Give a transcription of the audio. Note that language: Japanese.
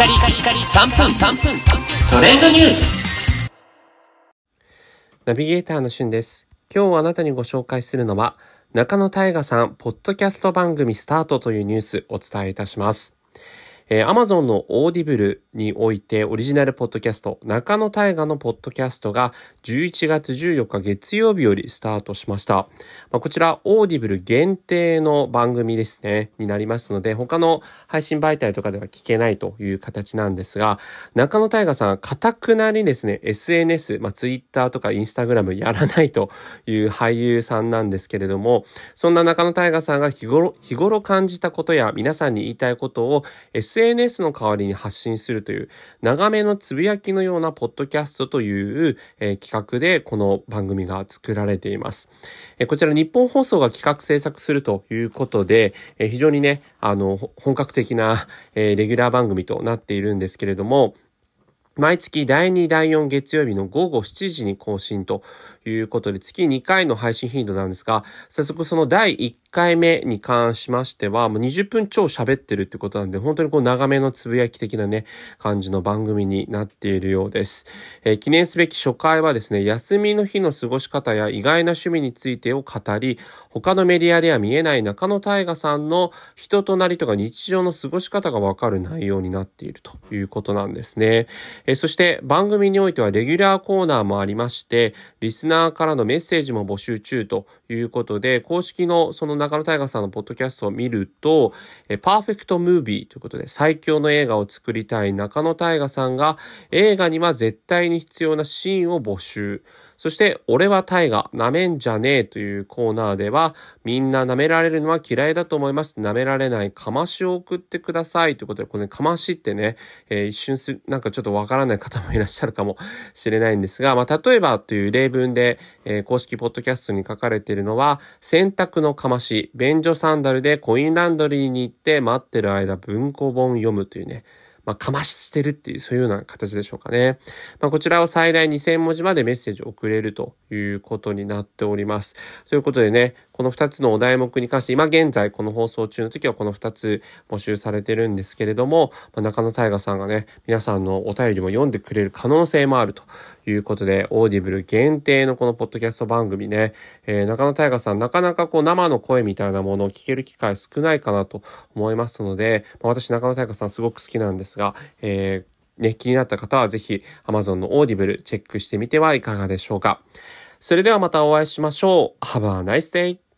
カリカリカリ3分3分トレンドニュースナビゲーターのしゅんです。今日あなたにご紹介するのは、中野大河さん、ポッドキャスト番組スタートというニュースお伝えいたします。えー、Amazon のオーディブルにおいてオリジナルポッドキャスト、中野大河のポッドキャストが11月14日月曜日よりスタートしました。まあ、こちら、オーディブル限定の番組ですね、になりますので、他の配信媒体とかでは聞けないという形なんですが、中野大河さん、かたくなにですね、SNS、まあ、Twitter とか Instagram やらないという俳優さんなんですけれども、そんな中野大河さんが日頃、日頃感じたことや皆さんに言いたいことを SNS SNS の代わりに発信するという長めのつぶやきのようなポッドキャストという、えー企画でこの番組が作られています。えーこちら日本放送が企画制作するということで、えー非常にね、あの、本格的な、えレギュラー番組となっているんですけれども、毎月第2、第4月曜日の午後7時に更新ということで、月2回の配信頻度なんですが、早速その第1回目に関しましては、もう20分超喋ってるってことなんで、本当にこう長めのつぶやき的なね、感じの番組になっているようです。えー記念すべき初回はですね、休みの日の過ごし方や意外な趣味についてを語り、他のメディアでは見えない中野大河さんの人となりとか日常の過ごし方がわかる内容になっているということなんですね。えーそして番組においてはレギュラーコーナーもありまして、リスナーからのメッセージも募集中ということで、公式のその中野大河さんのポッドキャストを見ると、えパーフェクトムービーということで、最強の映画を作りたい中野大河さんが、映画には絶対に必要なシーンを募集。そして、俺は大河、舐めんじゃねえというコーナーでは、みんな舐められるのは嫌いだと思います。舐められないかましを送ってくださいということで、これね、かましってね、えー一瞬す、なんかちょっとわからない方もいらっしゃるかも しれないんですが、まあ、例えばという例文で、えー公式ポッドキャストに書かれているのは、洗濯のかまし、便所サンダルでコインランドリーに行って待ってる間文庫本読むというね、まあ、かまし捨てるっていう、そういうような形でしょうかね。まあ、こちらを最大2000文字までメッセージを送れるということになっております。ということでね、この2つのお題目に関して、今現在この放送中の時はこの2つ募集されてるんですけれども、まあ、中野大河さんがね、皆さんのお便りも読んでくれる可能性もあるということで、オーディブル限定のこのポッドキャスト番組ね、えー中野大河さん、なかなかこう生の声みたいなものを聞ける機会少ないかなと思いますので、まあ私中野大河さんすごく好きなんですが、えーね、気になった方はぜひ Amazon のオーディブルチェックしてみてはいかがでしょうか。それではまたお会いしましょう。Have a nice day!